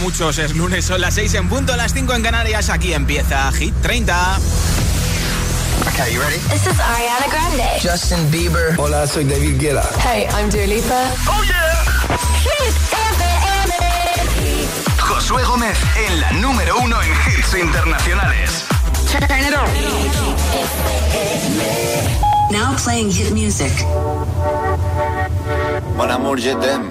muchos es lunes, son las 6 en punto, las 5 en Canarias. Aquí empieza Hit 30. Okay, you ready? This is Ariana Grande. Justin Bieber. Hola, soy David Guetta. Hey, I'm Dua Lipa. Oh yeah. Hit FM. Josué Gómez en la número uno en hits internacionales. Turn it on. Now playing hit music. Mon amour, je t'aime.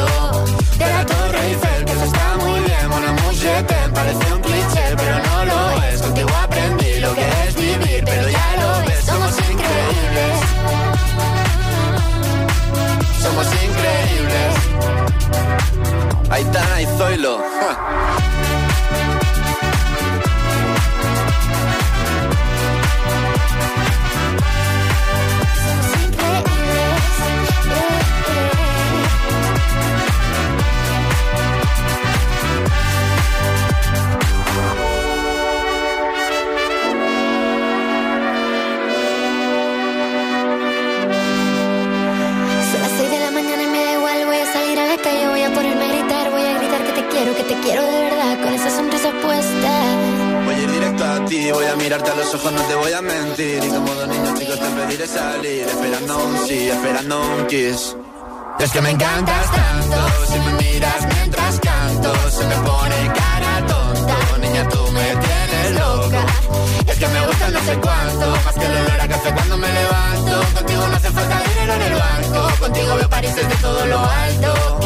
Ojos, no te voy a mentir. Y como dos niños chicos te pediré salir, esperando un sí, esperando un kiss. Es que me encantas tanto, si me miras mientras canto, se me pone cara tonta. Niña, tú me tienes loca. Es que me gusta no sé cuánto, más que el olor a café cuando me levanto. Contigo no hace falta dinero en el banco, contigo veo París desde todo lo alto.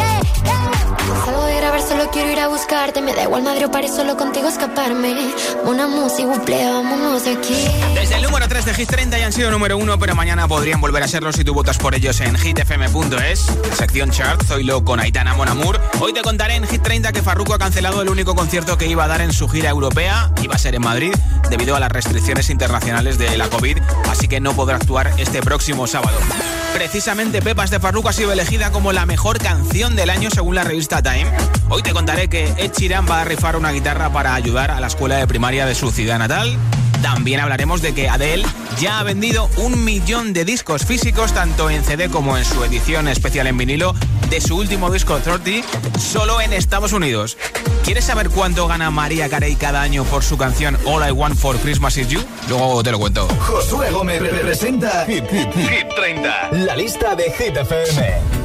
Salgo de grabar, solo quiero ir a buscarte. Me da igual madre o París, solo contigo escaparme. Una música, buple, vámonos de aquí. Desde el número 3 de Hit 30 ya han sido número 1, pero mañana podrían volver a serlo si tú votas por ellos en hitfm.es. Sección chart, Zoilo con Aitana Monamur. Hoy te contaré en Hit 30 que Farruko ha cancelado el único concierto que iba a dar en su gira europea. Iba a ser en Madrid debido a las restricciones internacionales de la COVID, así que no podrá actuar este próximo sábado. Precisamente Pepas de Farruko ha sido elegida como la mejor canción del año según la revista Time. Hoy te contaré que Ed Sheeran va a rifar una guitarra para ayudar a la escuela de primaria de su ciudad natal. También hablaremos de que Adele ya ha vendido un millón de discos físicos, tanto en CD como en su edición especial en vinilo, de su último disco 30, solo en Estados Unidos. ¿Quieres saber cuánto gana María Carey cada año por su canción All I Want for Christmas Is You? Luego te lo cuento. Josué Gómez representa Hit, Hit, Hit 30. La lista de Hit FM.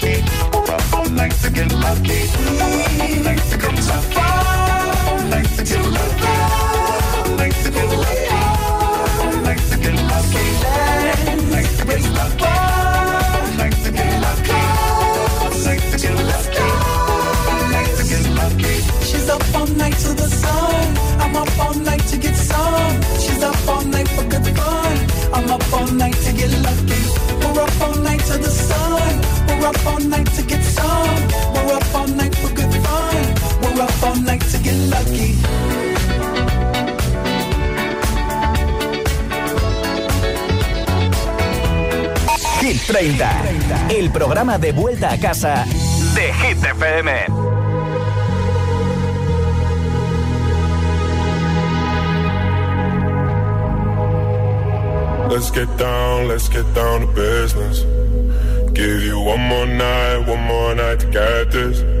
We're up all night to get lucky. We're up all night to get lucky. She's up all night to the sun. I'm up all night to get some. She's up all night for good fun. I'm up all night to get lucky. We're up all night to the sun. We're up all night to get To get lucky. Hit 30, el programa de vuelta a casa de Hit FM. Let's get down, let's get down to business. Give you one more night, one more night to get this.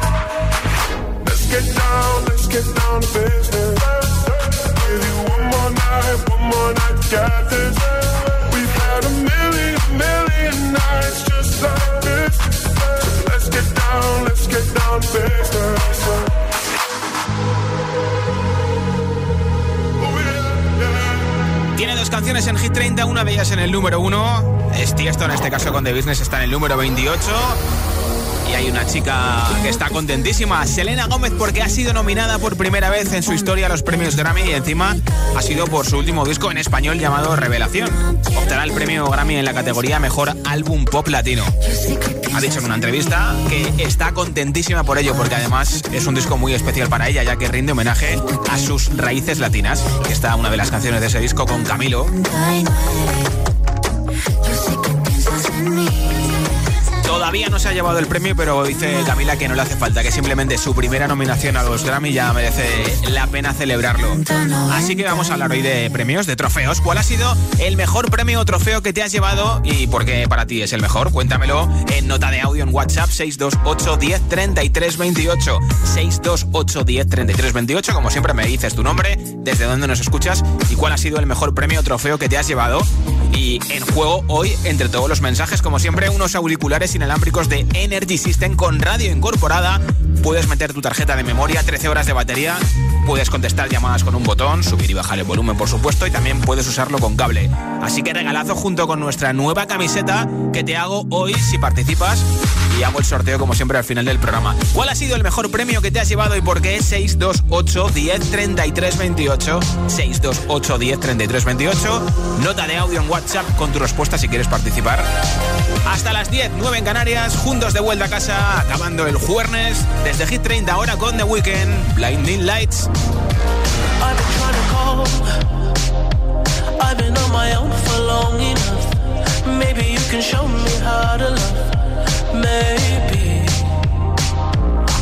you to business. canciones en Hit 30, una de ellas en el número 1. Es Tiesto, en este caso con The Business, está en el número 28. Y hay una chica que está contentísima, Selena Gómez, porque ha sido nominada por primera vez en su historia a los premios Grammy y encima ha sido por su último disco en español llamado Revelación. Obtendrá el premio Grammy en la categoría Mejor Álbum Pop Latino. Ha dicho en una entrevista que está contentísima por ello, porque además es un disco muy especial para ella, ya que rinde homenaje a sus raíces latinas. Está una de las canciones de ese disco con Camilo. Todavía no se ha llevado el premio, pero dice Camila que no le hace falta, que simplemente su primera nominación a los Grammy ya merece la pena celebrarlo. Así que vamos a hablar hoy de premios, de trofeos. ¿Cuál ha sido el mejor premio o trofeo que te has llevado y por qué para ti es el mejor? Cuéntamelo en nota de audio en WhatsApp 628 10 33 28. 628 10 33 28. Como siempre me dices tu nombre, desde dónde nos escuchas y cuál ha sido el mejor premio o trofeo que te has llevado. Y en juego hoy, entre todos los mensajes, como siempre, unos auriculares sin inalámbricos de Energy System con radio incorporada. Puedes meter tu tarjeta de memoria, 13 horas de batería. Puedes contestar llamadas con un botón, subir y bajar el volumen, por supuesto, y también puedes usarlo con cable. Así que regalazo junto con nuestra nueva camiseta que te hago hoy si participas y hago el sorteo como siempre al final del programa. ¿Cuál ha sido el mejor premio que te has llevado y por qué? 628 10 33 28 628 10 33 28 Nota de audio en WhatsApp con tu respuesta si quieres participar. Hasta las 10, 9 en Canarias, juntos de vuelta a casa, acabando el jueves desde Hit 30 ahora con The Weekend, Blinding Lights. I've been trying to call. I've been on my own for long enough. Maybe you can show me how to love. Maybe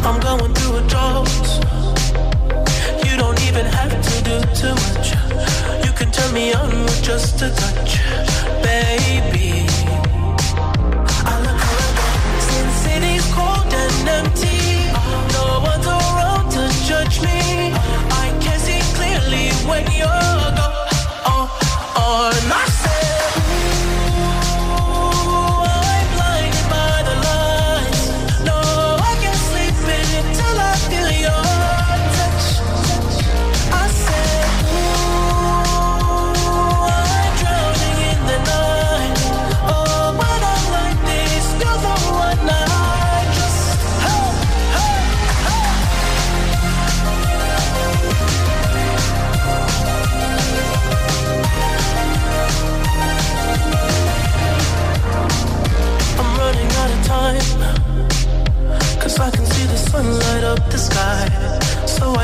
I'm going through. You don't even have to do too much. You can turn me on with just a touch, baby. I look like this city's cold and empty. When you're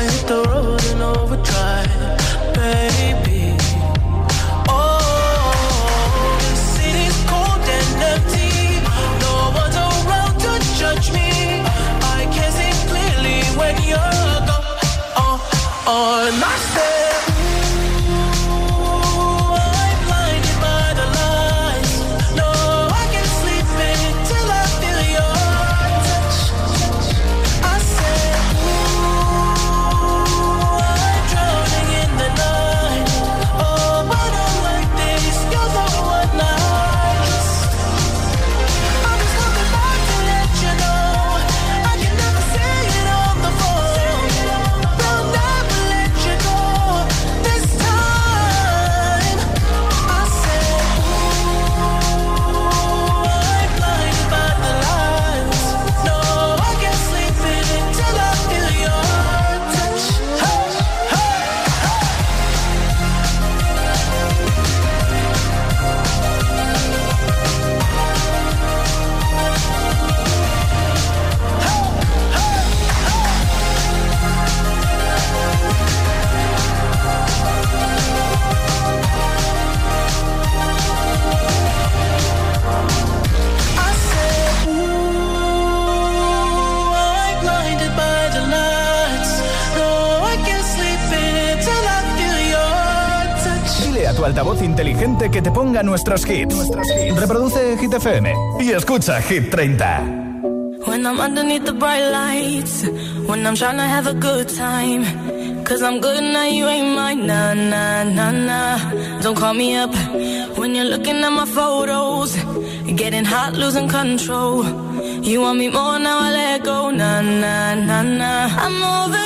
inteligente que te nuestros hits. Reproduce Hit FM y escucha Hit 30. When I'm underneath the bright lights, when I'm trying to have a good time. Cause I'm good now, you ain't mine, nah, nah, nah, nah. Don't call me up when you're looking at my photos. Getting hot, losing control. You want me more now, I let go, nah, nah, nah, nah. I'm over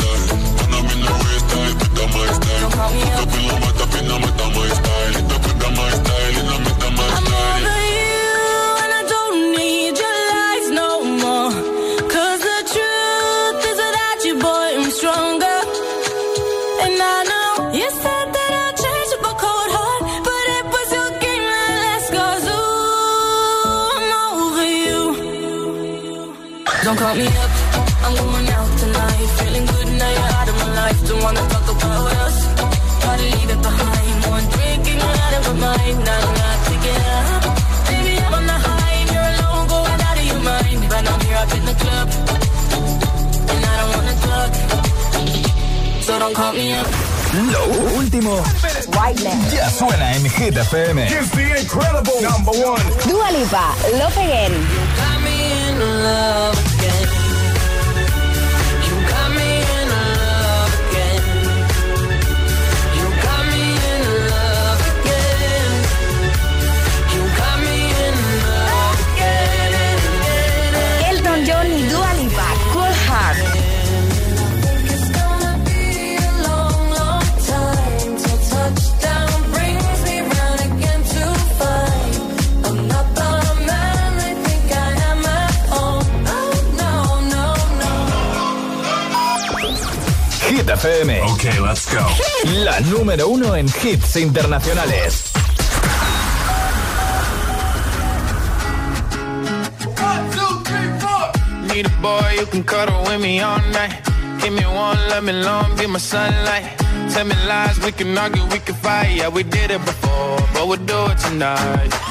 I'm over you, and I don't need your lies no the truth is you, boy, I'm stronger. And I know you said that I'd change up cold heart, but it was your game that ooh, I'm over you. Don't call me wanna talk about us. Gotta leave it behind. One drink and you're out of my mind. Not enough to get up. Baby, I'm on the high and you're alone, going out of your mind. But I'm here up in the club, and I don't wanna talk. So don't call me up. Lo último ya suena en Hit FM. Dua Lipa, Love Again. Got me in love Hit FM. Ok, let's go. La número uno en hits internacionales. Need a boy you can cuddle with me all night. Give me one, let me long, be my sunlight. Tell me lies, we can argue, we can fight. Yeah, we did it before, but we'll do it tonight.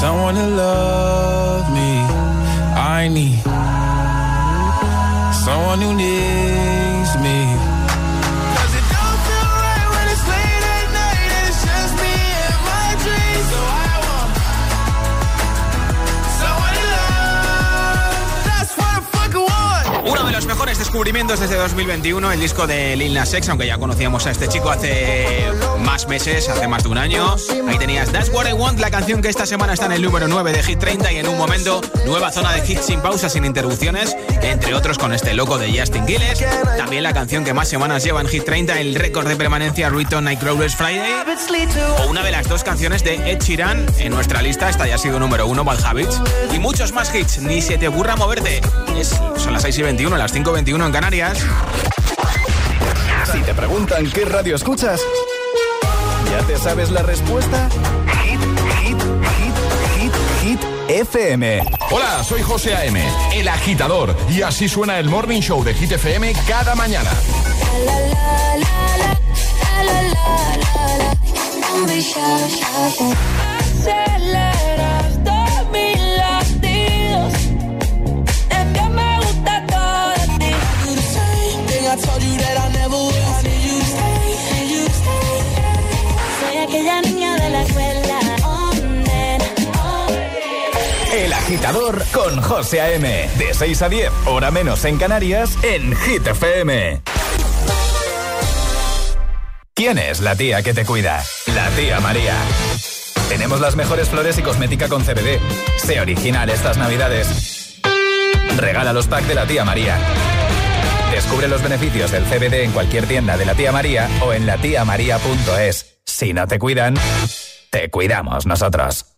someone to love me. I need someone who needs mejores descubrimientos desde 2021, el disco de Lil Nas X, aunque ya conocíamos a este chico hace más meses, hace más de un año. Ahí tenías That's What I Want, la canción que esta semana está en el número 9 de Hit 30 y en un momento nueva zona de hits sin pausas, sin interrupciones, entre otros con este loco de Justin Gilles. También la canción que más semanas lleva en Hit 30, el récord de permanencia Return Nightcrawlers Friday. O una de las dos canciones de Ed Sheeran en nuestra lista, esta ya ha sido número 1, Bad Habits. Y muchos más hits, ni se te ocurra moverte. Son las 6 y 20 las 5.21 en Canarias. Si te preguntan qué radio escuchas, ¿ya te sabes la respuesta? Hit, hit, hit, hit, hit, FM. Hola, soy José A.M., el agitador, y así suena el Morning Show de Hit FM cada mañana. told con José A.M. De 6 a 10, hora menos en Canarias, en Hit FM. ¿Quién es la tía que te cuida? La tía María. Tenemos las mejores flores y cosmética con CBD. Sé original estas navidades. Regala los packs de la tía María. Descubre los beneficios del CBD en cualquier tienda de la tía María o en latiamaría.es. Si no te cuidan, te cuidamos nosotros.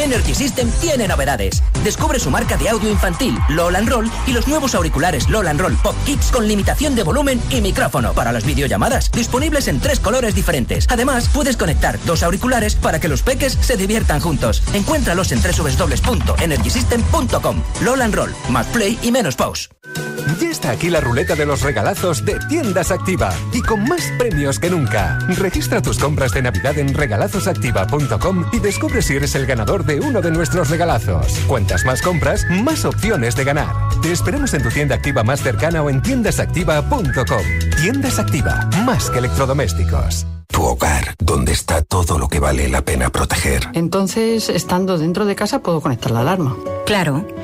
Energy System tiene novedades. Descubre su marca de audio infantil, LOL Roll, y los nuevos auriculares LOL Roll Pop Kids con limitación de volumen y micrófono para las videollamadas, disponibles en tres colores diferentes. Además, puedes conectar dos auriculares para que los peques se diviertan juntos. Encuéntralos en www.energysystem.com. LOL Roll, más play y menos pause. Ya está aquí la ruleta de los regalazos de Tiendas Activa y con más premios que nunca. Registra tus compras de Navidad en regalazosactiva.com y descubre si eres el ganador de uno de nuestros regalazos. Cuantas más compras, más opciones de ganar. Te esperamos en tu tienda activa más cercana o en tiendasactiva.com. Tiendas Activa, más que electrodomésticos. Tu hogar, donde está todo lo que vale la pena proteger. Entonces, estando dentro de casa, puedo conectar la alarma. Claro.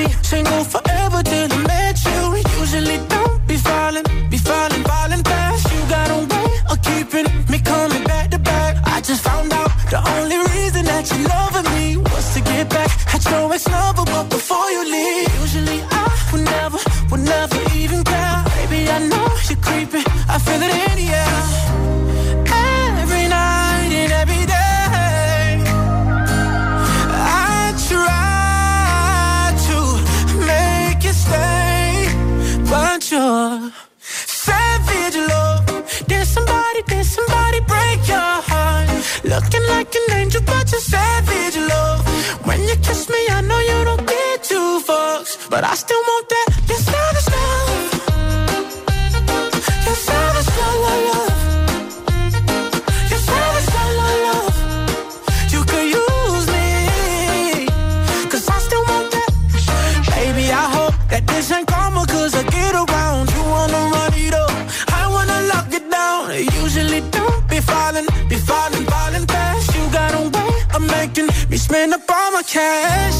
Be single forever till I met you. Usually don't be falling, be falling, falling fast. You got a way of keeping me coming back to back. I just found out the only reason that you loving me was to get back at your ex-lover, but before you leave, usually I would never, would never even care. Baby, I know you're creeping, I feel it in the air. But you're savage love. When you kiss me, I know you don't get two fucks, but I still want that. Cash.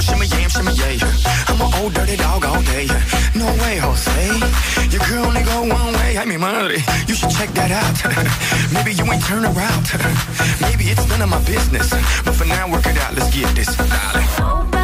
Shimmy, yam, shimmy, yeah. I'm an old dirty dog all day. No way, Jose. Your girl only go one way. I mean, money. You should check that out. Maybe you ain't turn around. Maybe it's none of my business. But for now, work it out. Let's get this. Darling.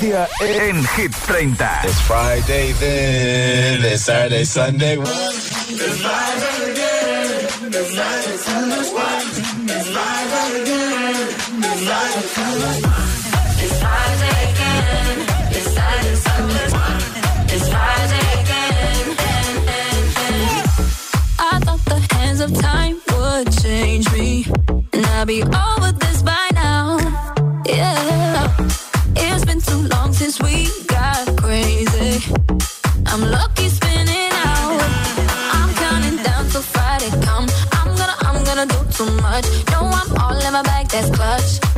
De permanencia en Hit 30. It's Friday then, it's Saturday, Sunday. It's Friday again, it's Friday, Sunday. It's Friday again, it's Friday, It's Friday again, it's Saturday, Sunday. It's Friday again. I thought the hands of time would change me, and I'll be over that's clutch.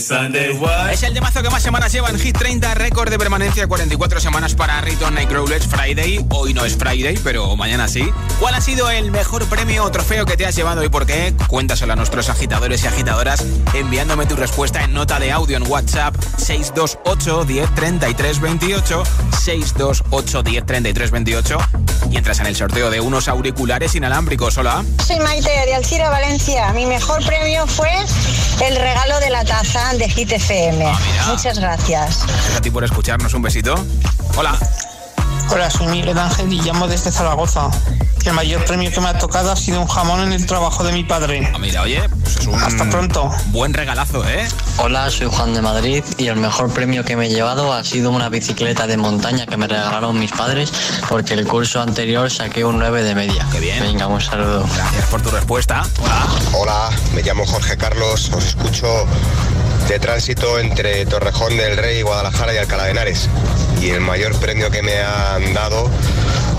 Sunday, what? Es el temazo que más semanas lleva en Hit 30, récord de permanencia 44 semanas para Riton Nightcrawlers Friday. Hoy no es Friday, pero mañana sí. ¿Cuál ha sido el mejor premio o trofeo que te has llevado y por qué? Cuéntaselo a nuestros agitadores y agitadoras enviándome tu respuesta en nota de audio en WhatsApp 628 10 33 28 628 10 33 28 y entras en el sorteo de unos auriculares inalámbricos. Hola. Soy Maite de Alcira, Valencia. Mi mejor premio fue el regalo de la taza de Hit FM. Ah, Muchas gracias. Gracias a ti por escucharnos. Un besito. Hola. Hola, soy Miguel Ángel y llamo desde Zaragoza. El mayor premio que me ha tocado ha sido un jamón en el trabajo de mi padre. Ah, mira, oye, pues es un Hasta pronto. buen regalazo, ¿eh? Hola, soy Juan de Madrid y el mejor premio que me he llevado ha sido una bicicleta de montaña que me regalaron mis padres porque el curso anterior saqué un 9 de media. Qué bien. Venga, un saludo. Gracias por tu respuesta. Hola. Hola, me llamo Jorge Carlos, os escucho de tránsito entre Torrejón del Rey, Guadalajara y Alcalá de Henares. Y el mayor premio que me han dado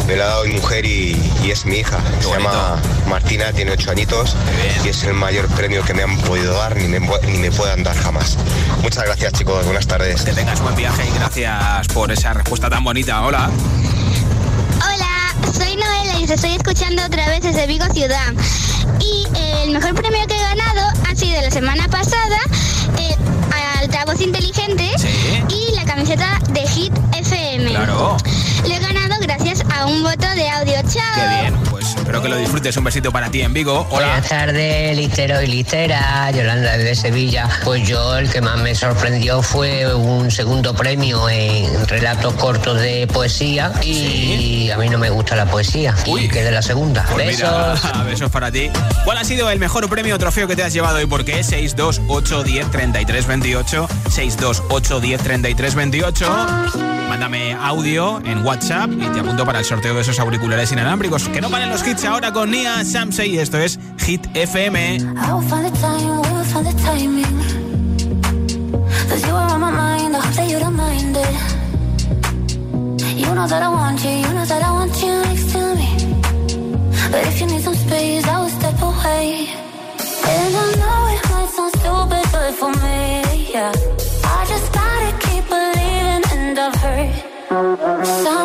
me lo ha dado mi mujer y, y es mi hija. Se llama Martina, tiene ocho añitos y es el mayor premio que me han podido dar ni me, ni me puedan dar jamás. Muchas gracias chicos, buenas tardes. Que tengas buen viaje y gracias por esa respuesta tan bonita. Hola. Hola, soy Noela y os estoy escuchando otra vez desde Vigo Ciudad. Y eh, el mejor premio que he ganado ha sido la semana pasada eh, altavoz inteligente y la camiseta de Hit FM. Claro. A un voto de audio. Chao. Qué bien, pues espero que lo disfrutes. Un besito para ti en Vigo. Hola. Buenas tardes, litero y litera. Yolanda de Sevilla. Pues yo el que más me sorprendió fue un segundo premio en relatos cortos de poesía y a mí no me gusta la poesía. Y quedé la segunda. Pues mira, Besos. besos para ti. ¿Cuál ha sido el mejor premio o trofeo que te has llevado y por qué? 628 10 33 28 628 10 33 28 Mándame audio en WhatsApp y te apunto para el sorteo de esos auriculares inalámbricos. Que no paren los hits ahora con Nia Samsey esto es Hit FM. You know that I want you, you know that I want you next to me. But if you need some space, I will step away. And I know it might sound stupid, but for me, yeah. I've heard some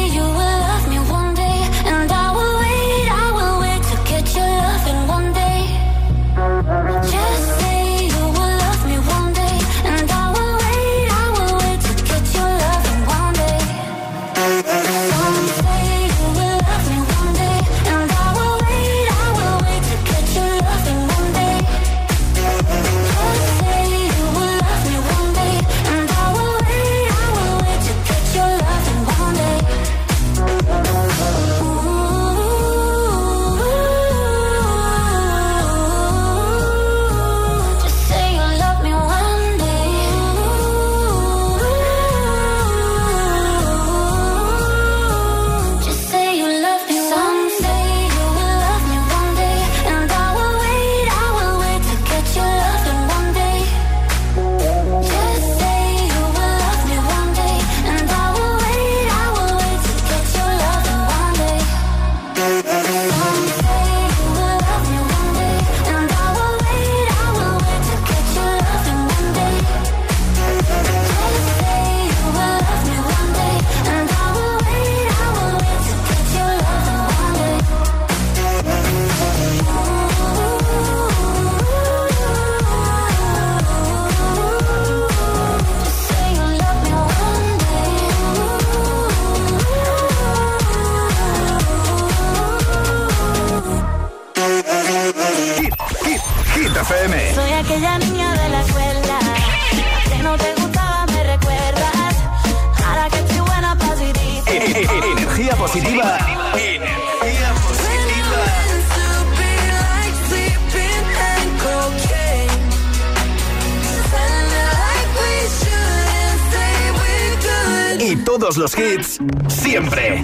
todos los hits, siempre.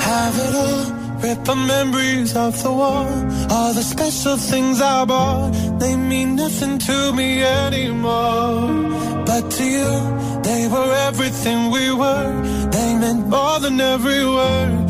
Have it all, rip the memories of the war. All the special things I bought, they mean nothing to me anymore. But to you, they were everything we were. They meant more than every word.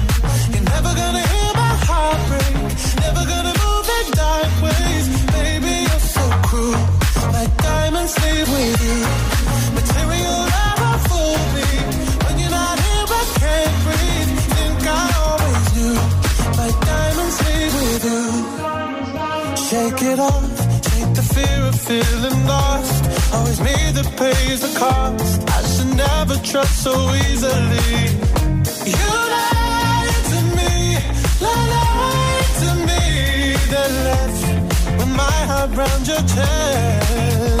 Shake it off. Take the fear of feeling lost. Always the cost. I should never trust so easily. You lied to me, lied to me, then left with my heart your chest.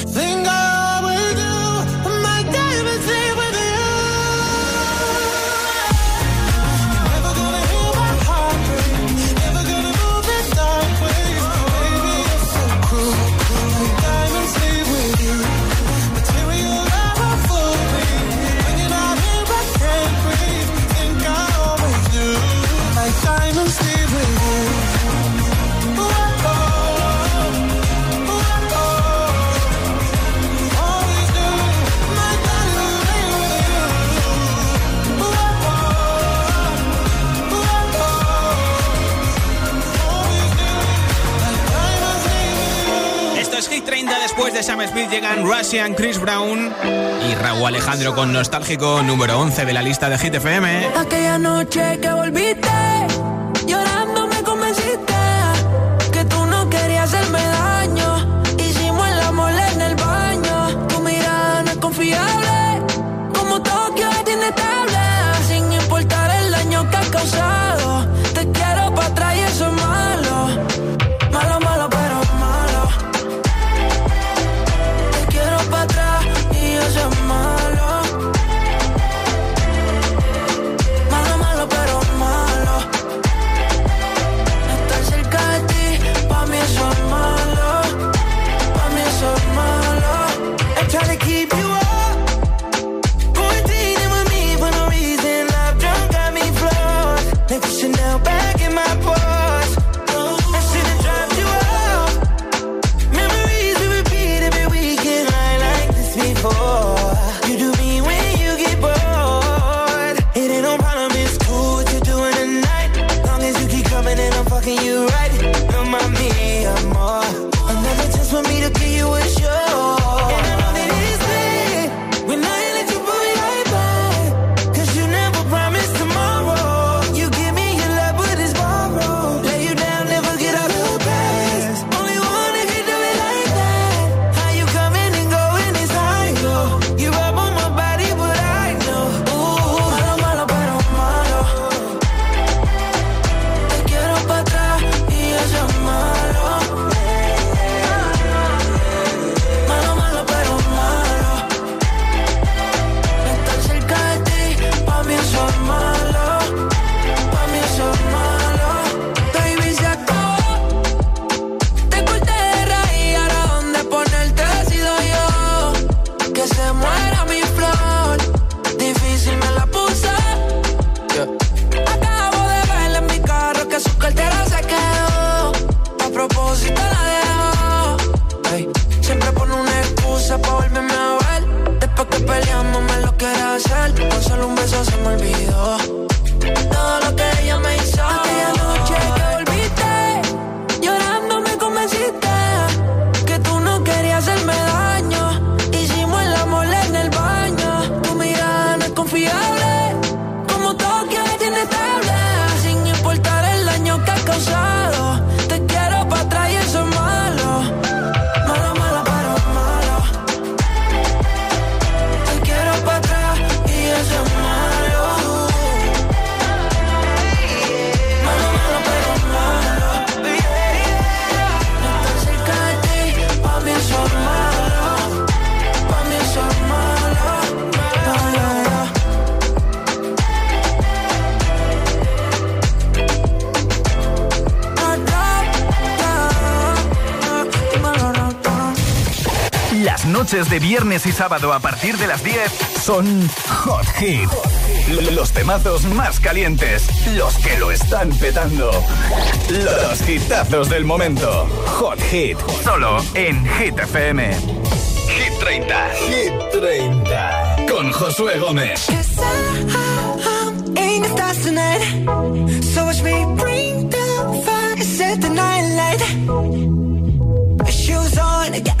Llegan Russian, Chris Brown y Raúl Alejandro con nostálgico número 11 de la lista de Hit FM. de viernes y sábado a partir de las 10 son Hot Hit. Los temazos más calientes, los que lo están petando. Los hitazos del momento. Hot Hit, solo en Hit FM. Hit 30. Hit 30. Con Josué Gómez. shoes on.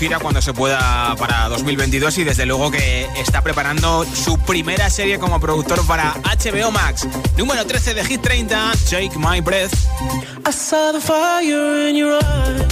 gira cuando se pueda para 2022 y desde luego que está preparando su primera serie como productor para HBO Max. Número 13 de Hit 30, Take My Breath. I saw the fire in your eyes.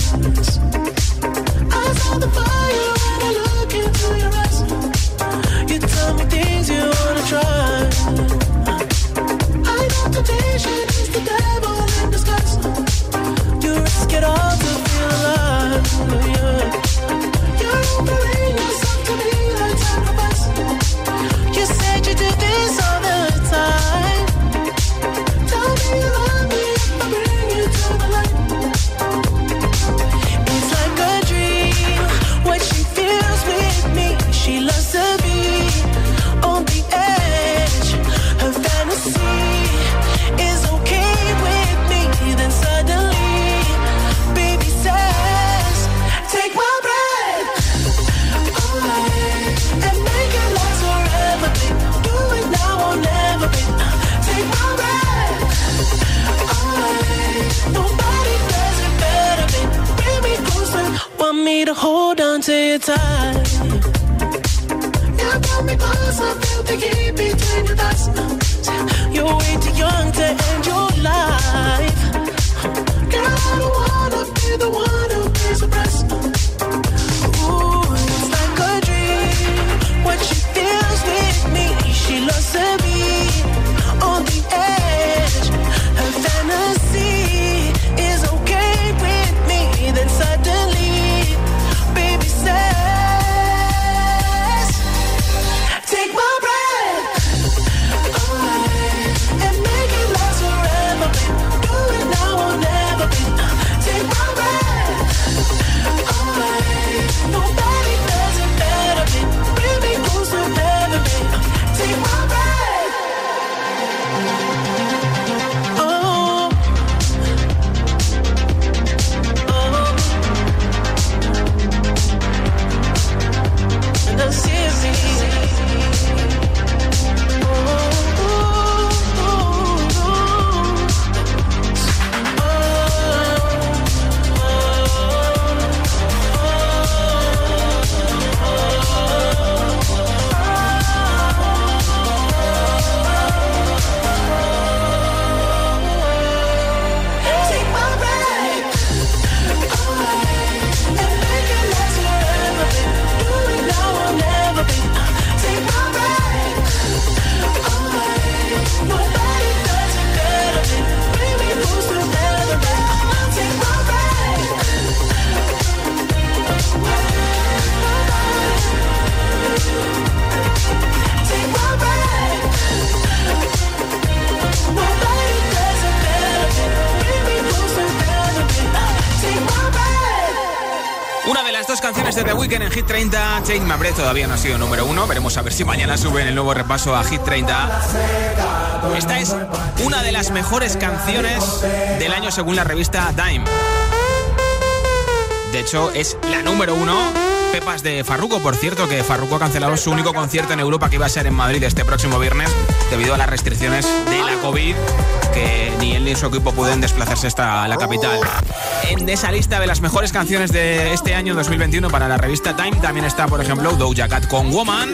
Hit 30. Take My Breath todavía no ha sido número uno. Veremos a ver si mañana suben el nuevo repaso a Hit 30. Esta es una de las mejores canciones del año según la revista Dime. De hecho, es la número uno. Pepas de Farruko, por cierto, que Farruko ha cancelado su único concierto en Europa que iba a ser en Madrid este próximo viernes debido a las restricciones de la COVID que ni él ni su equipo pueden desplazarse hasta la capital. En esa lista de las mejores canciones de este año 2021 para la revista Time también está, por ejemplo, Doja Cat con Woman.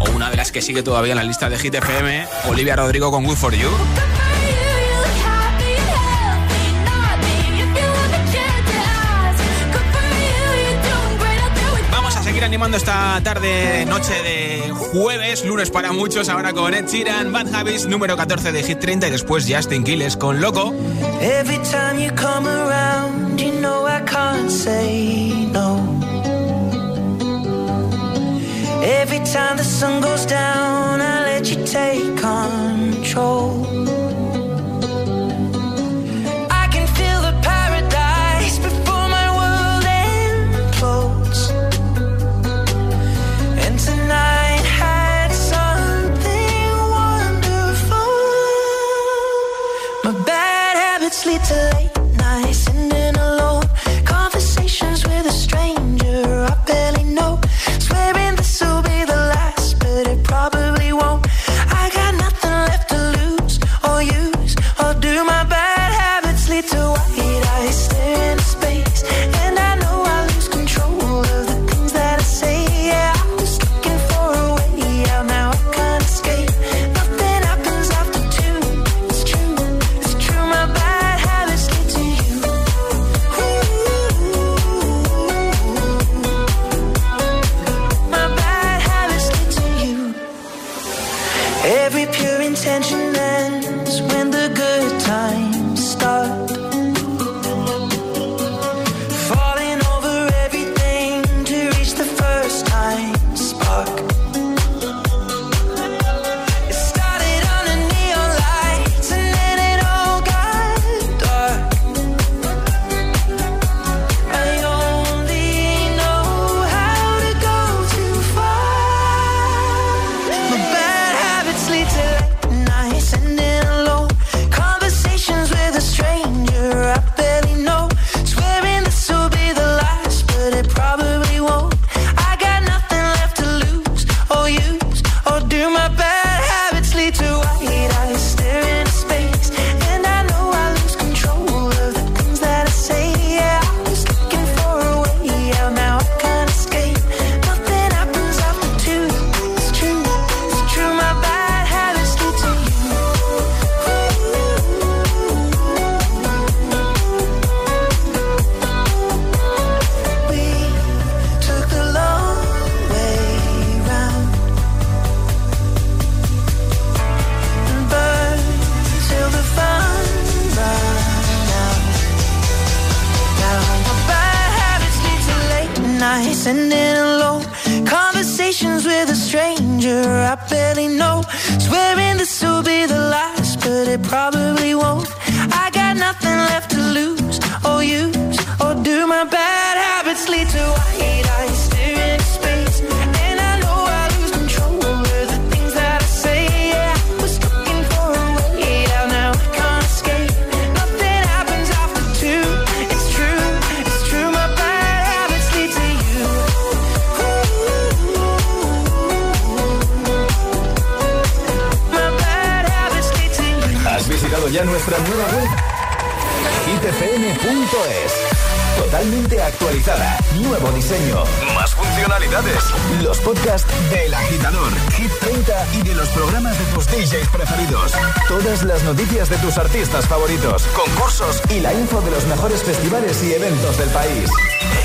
O una de las que sigue todavía en la lista de Hit FM, Olivia Rodrigo con Good For You. Animando esta tarde, noche de jueves, lunes para muchos, ahora con Ed Sheeran, Bad Habits, número 14 de Hit 30 y después Justin Quiles con Loco. Every time you come around, you know I can't say no. Every time the sun goes down, I let you take control.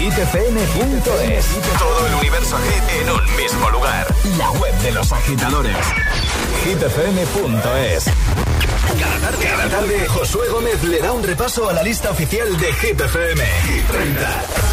hitfm.es. Todo el universo hit en un mismo lugar. La web de los agitadores. hitfm.es. Cada tarde, cada tarde, Josué Gómez le da un repaso a la lista oficial de Hit FM. Hit 30.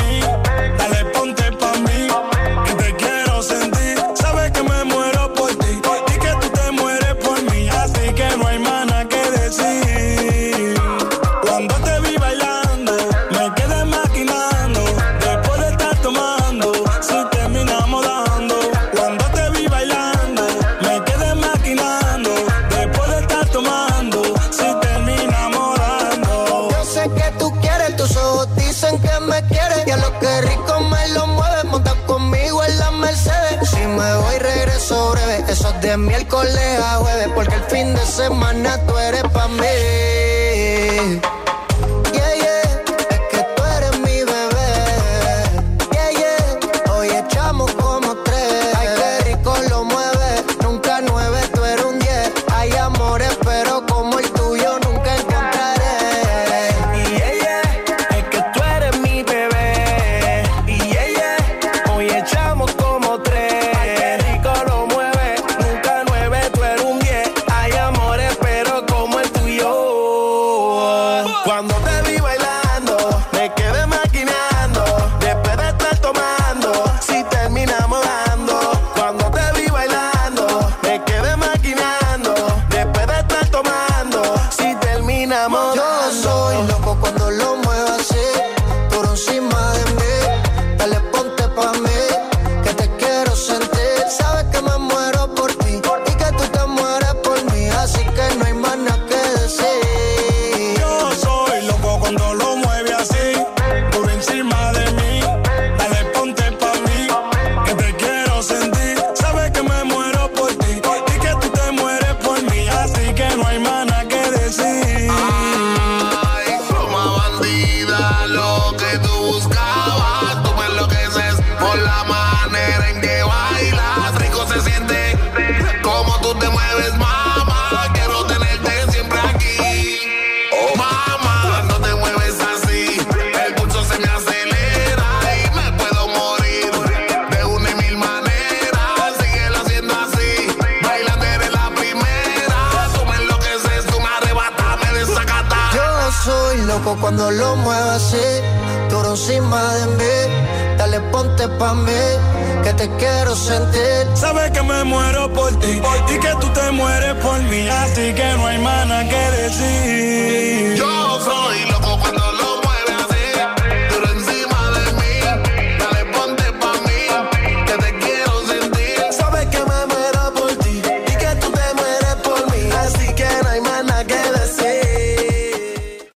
semana tú